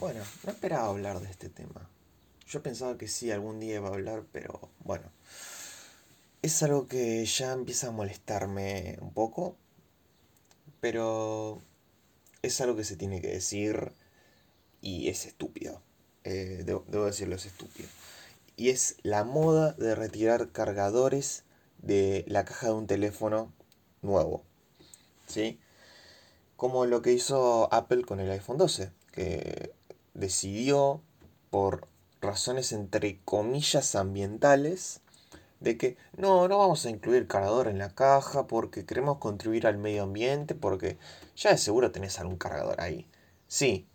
Bueno, no esperaba hablar de este tema. Yo pensaba que sí, algún día iba a hablar, pero bueno. Es algo que ya empieza a molestarme un poco, pero es algo que se tiene que decir y es estúpido. Eh, debo, debo decirlo, es estúpido. Y es la moda de retirar cargadores de la caja de un teléfono nuevo. ¿Sí? Como lo que hizo Apple con el iPhone 12, que decidió, por razones entre comillas ambientales, de que no, no vamos a incluir cargador en la caja porque queremos contribuir al medio ambiente, porque ya de seguro tenés algún cargador ahí. Sí,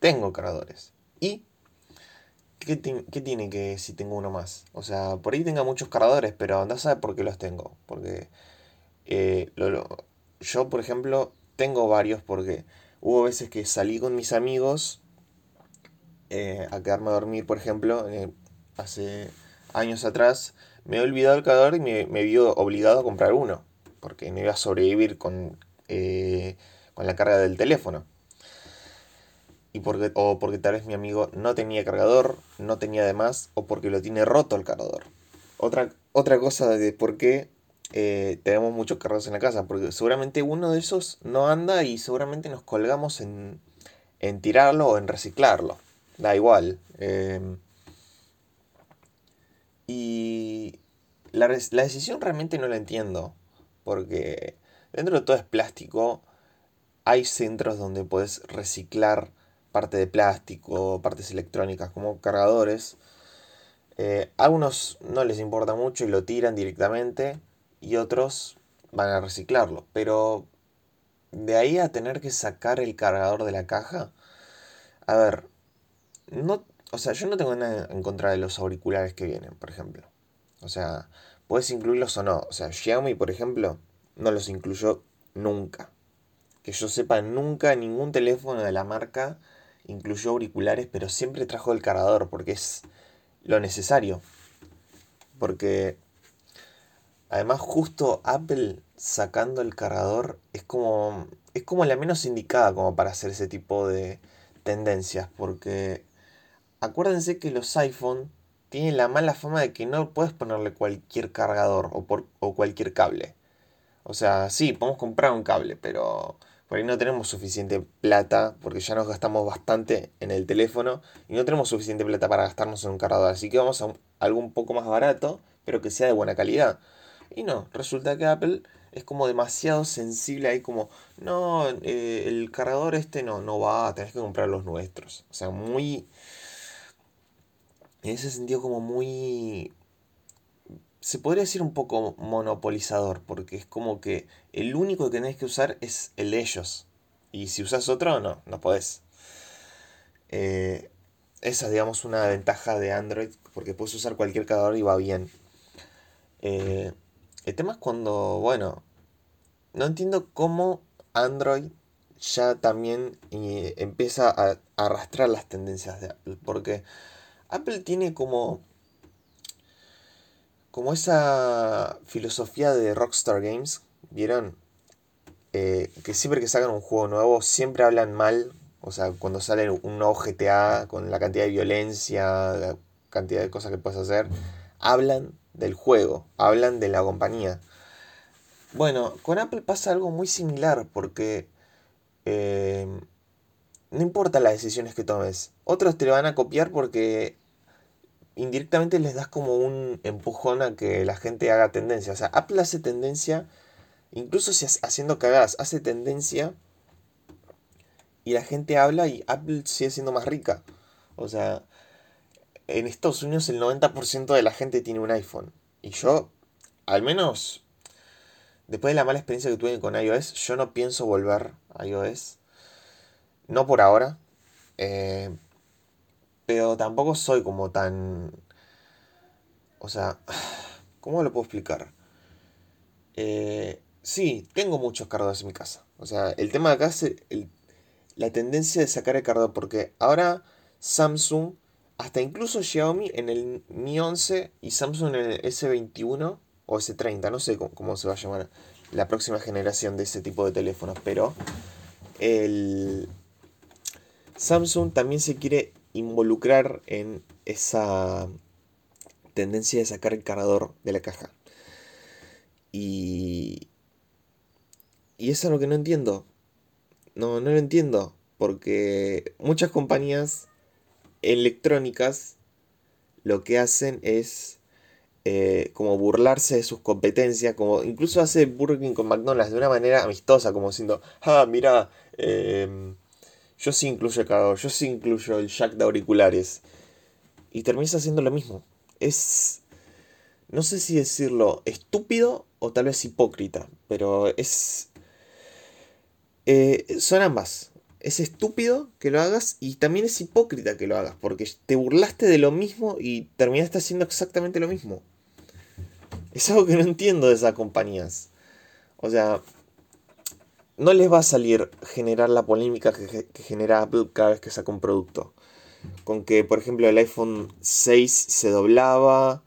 tengo cargadores. ¿Y qué, tiene que si tengo uno más? O sea, por ahí tenga muchos cargadores, pero anda a saber por qué los tengo. Porque eh, yo, por ejemplo, tengo varios porque hubo veces que salí con mis amigos eh, a quedarme a dormir, por ejemplo, eh, hace años atrás, me he olvidado el cargador y me, me vio obligado a comprar uno, porque no iba a sobrevivir con, eh, con la carga del teléfono. Y porque, o porque tal vez mi amigo no tenía cargador, no tenía además, o porque lo tiene roto el cargador. Otra, otra cosa de por qué tenemos muchos cargadores en la casa, porque seguramente uno de esos no anda y seguramente nos colgamos en, en tirarlo o en reciclarlo da igual. Em, y la, decisión realmente no la entiendo, porque dentro de todo es plástico, hay centros donde puedes reciclar parte de plástico, partes electrónicas como cargadores. Eh, algunos no les importa mucho y lo tiran directamente y otros van a reciclarlo. Pero de ahí a tener que sacar el cargador de la caja, a ver, no, o sea, yo no tengo nada en contra de los auriculares que vienen, por ejemplo. O sea, puedes incluirlos o no. O sea, Xiaomi, por ejemplo, no los incluyó nunca. Que yo sepa, nunca ningún teléfono de la marca incluyó auriculares, pero siempre trajo el cargador porque es lo necesario. Porque además justo Apple sacando el cargador es como es como la menos indicada como para hacer ese tipo de tendencias porque acuérdense que los iPhone tienen la mala fama de que no puedes ponerle cualquier cargador o, por, o cualquier cable. O sea, sí, podemos comprar un cable, pero por ahí no tenemos suficiente plata, porque ya nos gastamos bastante en el teléfono y no tenemos suficiente plata para gastarnos en un cargador. Así que vamos a algo un poco más barato, pero que sea de buena calidad. Y no, resulta que Apple es como demasiado sensible ahí como, no, eh, el cargador este no, no va, tenés que comprar los nuestros. O sea, muy en ese sentido como muy... Se podría decir un poco monopolizador, porque es como que el único que tenés que usar es el de ellos. Y si usas otro, no, no podés. Eh, esa es, digamos, una ventaja de Android, porque puedes usar cualquier cargador y va bien. Eh, el tema es cuando, bueno, no entiendo cómo Android ya también eh, empieza a arrastrar las tendencias de Apple, porque Apple tiene como. como esa filosofía de Rockstar Games, ¿vieron? Eh, que siempre que sacan un juego nuevo, siempre hablan mal. O sea, cuando sale un nuevo GTA con la cantidad de violencia, la cantidad de cosas que puedes hacer, hablan del juego, hablan de la compañía. Bueno, con Apple pasa algo muy similar porque eh, no importa las decisiones que tomes. Otros te van a copiar porque indirectamente les das como un empujón a que la gente haga tendencia. O sea, Apple hace tendencia, incluso si haciendo cagadas, hace tendencia y la gente habla y Apple sigue siendo más rica. O sea, en Estados Unidos el 90% de la gente tiene un iPhone. Y yo, al menos, después de la mala experiencia que tuve con iOS, yo no pienso volver a iOS. No por ahora. Eh, pero tampoco soy como tan... O sea, ¿cómo lo puedo explicar? Eh, sí, tengo muchos cargadores en mi casa. O sea, el tema de acá es la tendencia de sacar el cargador. Porque ahora Samsung, hasta incluso Xiaomi en el Mi 11 y Samsung en el S21 o S30, no sé cómo, cómo se va a llamar la próxima generación de ese tipo de teléfonos. Pero el, Samsung también se quiere involucrar en esa tendencia de sacar el cargador de la caja. Y, y eso es lo que no entiendo. No, no lo entiendo. Porque muchas compañías electrónicas lo que hacen es eh, como burlarse de sus competencias, como incluso hace Burger King con McDonald's de una manera amistosa, como diciendo, ah, mira, em, yo sí incluyo yo sí incluyo el jack de auriculares. Y terminas haciendo lo mismo. Es, no sé si decirlo estúpido o tal vez hipócrita, pero es... Eh, son ambas es estúpido que lo hagas y también es hipócrita que lo hagas, porque te burlaste de lo mismo y terminaste haciendo exactamente lo mismo. Es algo que no entiendo de esas compañías. O sea, no les va a salir generar la polémica que, genera Apple cada vez que saca un producto. Con que, por ejemplo, el iPhone 6 se doblaba,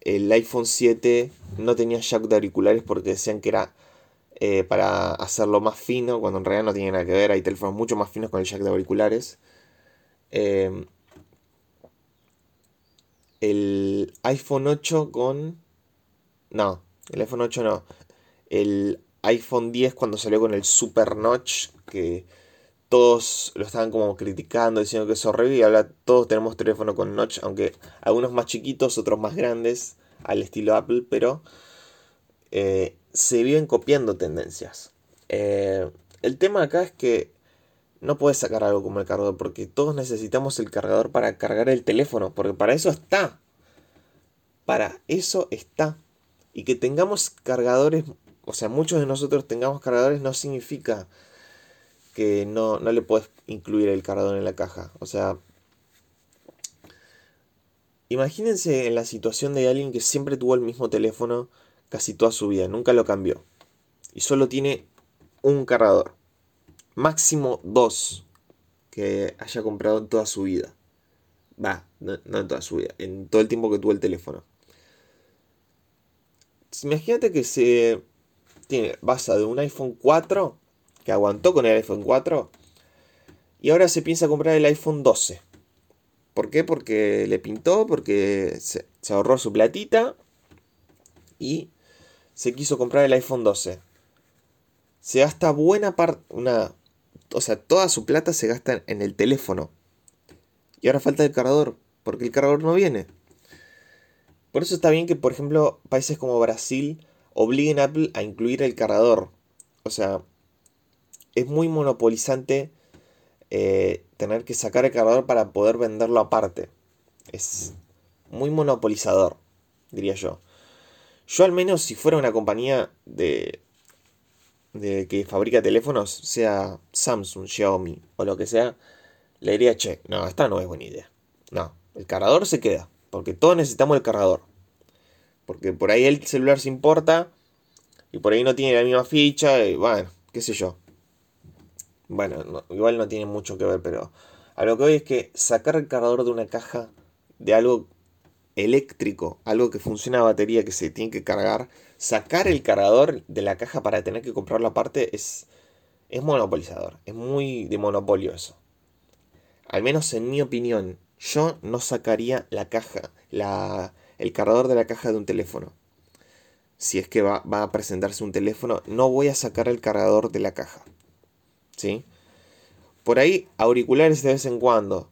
el iPhone 7 no tenía jack de auriculares porque decían que era eh, para hacerlo más fino, cuando en realidad no tiene nada que ver, hay teléfonos mucho más finos con el jack de auriculares. Eh, el iPhone 8 con... No, el iPhone 8 no. El iPhone 10 cuando salió con el Super Notch, que todos lo estaban como criticando, diciendo que es horrible, y ahora todos tenemos teléfono con Notch, aunque algunos más chiquitos, otros más grandes, al estilo Apple, pero eh, se viven copiando tendencias. Eh, el tema acá es que no puedes sacar algo como el cargador, porque todos necesitamos el cargador para cargar el teléfono, porque para eso está. Para eso está. Y que tengamos cargadores, o sea, muchos de nosotros tengamos cargadores no significa que no, no le puedes incluir el cargador en la caja. O sea, imagínense en la situación de alguien que siempre tuvo el mismo teléfono casi toda su vida, nunca lo cambió. Y solo tiene un cargador. Máximo dos que haya comprado en toda su vida. Va, no, en toda su vida, en todo el tiempo que tuvo el teléfono. Imagínate que se tiene basa de un iPhone 4 que aguantó con el iPhone 4 y ahora se piensa comprar el iPhone 12. ¿Por qué? Porque le pintó, porque se, se ahorró su platita y se quiso comprar el iPhone 12. Se gasta buena parte, una, o sea, toda su plata se gasta en el teléfono. Y ahora falta el cargador, porque el cargador no viene. Por eso está bien que, por ejemplo, países como Brasil obliguen a Apple a incluir el cargador. O sea, es muy monopolizante eh, tener que sacar el cargador para poder venderlo aparte. Es muy monopolizador, diría yo. Yo al menos si fuera una compañía de, de que fabrica teléfonos, sea Samsung, Xiaomi o lo que sea, le diría, che, no, esta no es buena idea. No, el cargador se queda, porque todos necesitamos el cargador. Porque por ahí el celular se importa y por ahí no tiene la misma ficha y bueno, qué sé yo. Bueno, igual no tiene mucho que ver, pero a lo que voy es que sacar el cargador de una caja de algo eléctrico, algo que funciona a batería que se tiene que cargar, sacar el cargador de la caja para tener que comprarlo aparte es, es monopolizador, es muy de monopolio eso. Al menos en mi opinión, yo no sacaría la caja, la, el cargador de la caja de un teléfono. Si es que va, va a presentarse un teléfono, no voy a sacar el cargador de la caja. ¿Sí? Por ahí, auriculares de vez en cuando.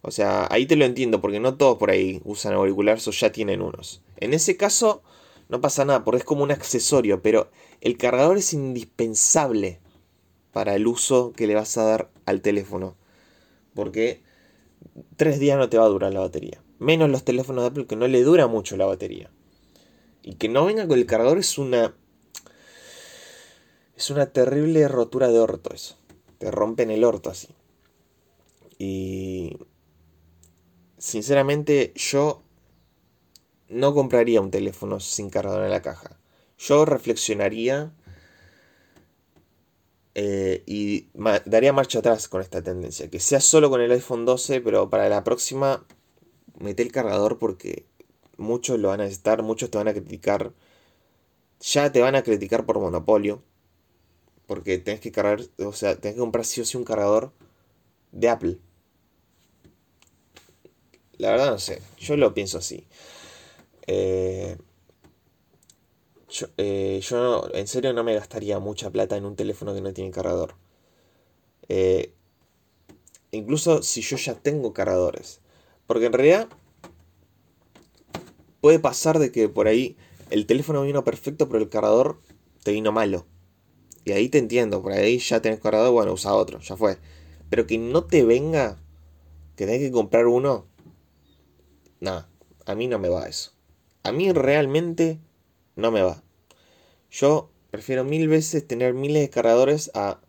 O sea, ahí te lo entiendo, porque no todos por ahí usan auriculares o ya tienen unos. En ese caso, no pasa nada, porque es como un accesorio, pero el cargador es indispensable para el uso que le vas a dar al teléfono. Porque tres días no te va a durar la batería. Menos los teléfonos de Apple que no le dura mucho la batería. Y que no venga con el cargador es una. Es una terrible rotura de orto eso. Te rompen el orto así. Y sinceramente yo no compraría un teléfono sin cargador en la caja. Yo reflexionaría eh, y daría marcha atrás con esta tendencia. Que sea solo con el iPhone 12, pero para la próxima mete el cargador porque muchos lo van a necesitar, muchos te van a criticar. Ya te van a criticar por monopolio. Porque tenés que cargar, o sea, tenés que comprar sí o sí un cargador de Apple. La verdad no sé, yo lo pienso así. Eh, yo, eh, yo en serio no me gastaría mucha plata en un teléfono que no tiene cargador. Eh, incluso si yo ya tengo cargadores. Porque en realidad puede pasar de que por ahí el teléfono vino perfecto, pero el cargador te vino malo. Y ahí te entiendo, por ahí ya tenés cargador, bueno, usa otro, ya fue. Pero que no te venga, que tenés que comprar uno, nada, a mí no me va eso. A mí realmente no me va. Yo prefiero mil veces tener miles de cargadores a,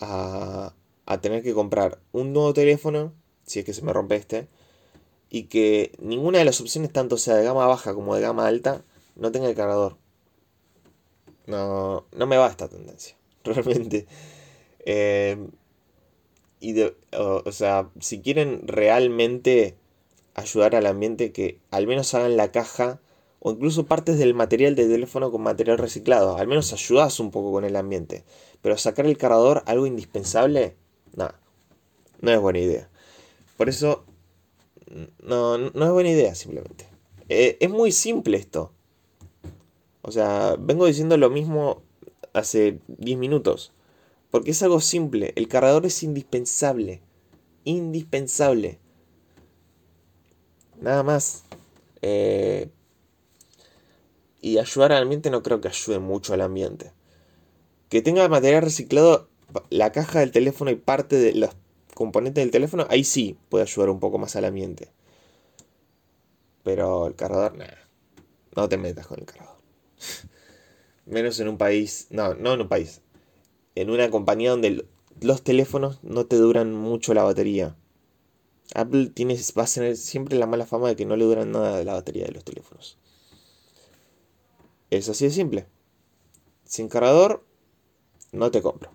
a, a tener que comprar un nuevo teléfono, si es que se me rompe este, y que ninguna de las opciones, tanto sea de gama baja como de gama alta, no tenga el cargador. No, no me va esta tendencia, realmente. Eh, y de, o, sea, si quieren realmente ayudar al ambiente, que al menos hagan la caja o incluso partes del material de teléfono con material reciclado. Al menos ayudas un poco con el ambiente. Pero sacar el cargador, algo indispensable, nada, no es buena idea. Por eso, no, no es buena idea simplemente. Eh, es muy simple esto. O sea, vengo diciendo lo mismo hace 10 minutos. Porque es algo simple. El cargador es indispensable. Indispensable. Nada más. Eh, y ayudar al ambiente no creo que ayude mucho al ambiente. Que tenga material reciclado, la caja del teléfono y parte de los componentes del teléfono, ahí sí puede ayudar un poco más al ambiente. Pero el cargador, nada. No te metas con el cargador. Menos en un país, no, no en un país. En una compañía donde los teléfonos no te duran mucho la batería. Apple tiene, va a tener siempre la mala fama de que no le duran nada de la batería de los teléfonos. Es así de simple. Sin cargador, no te compro.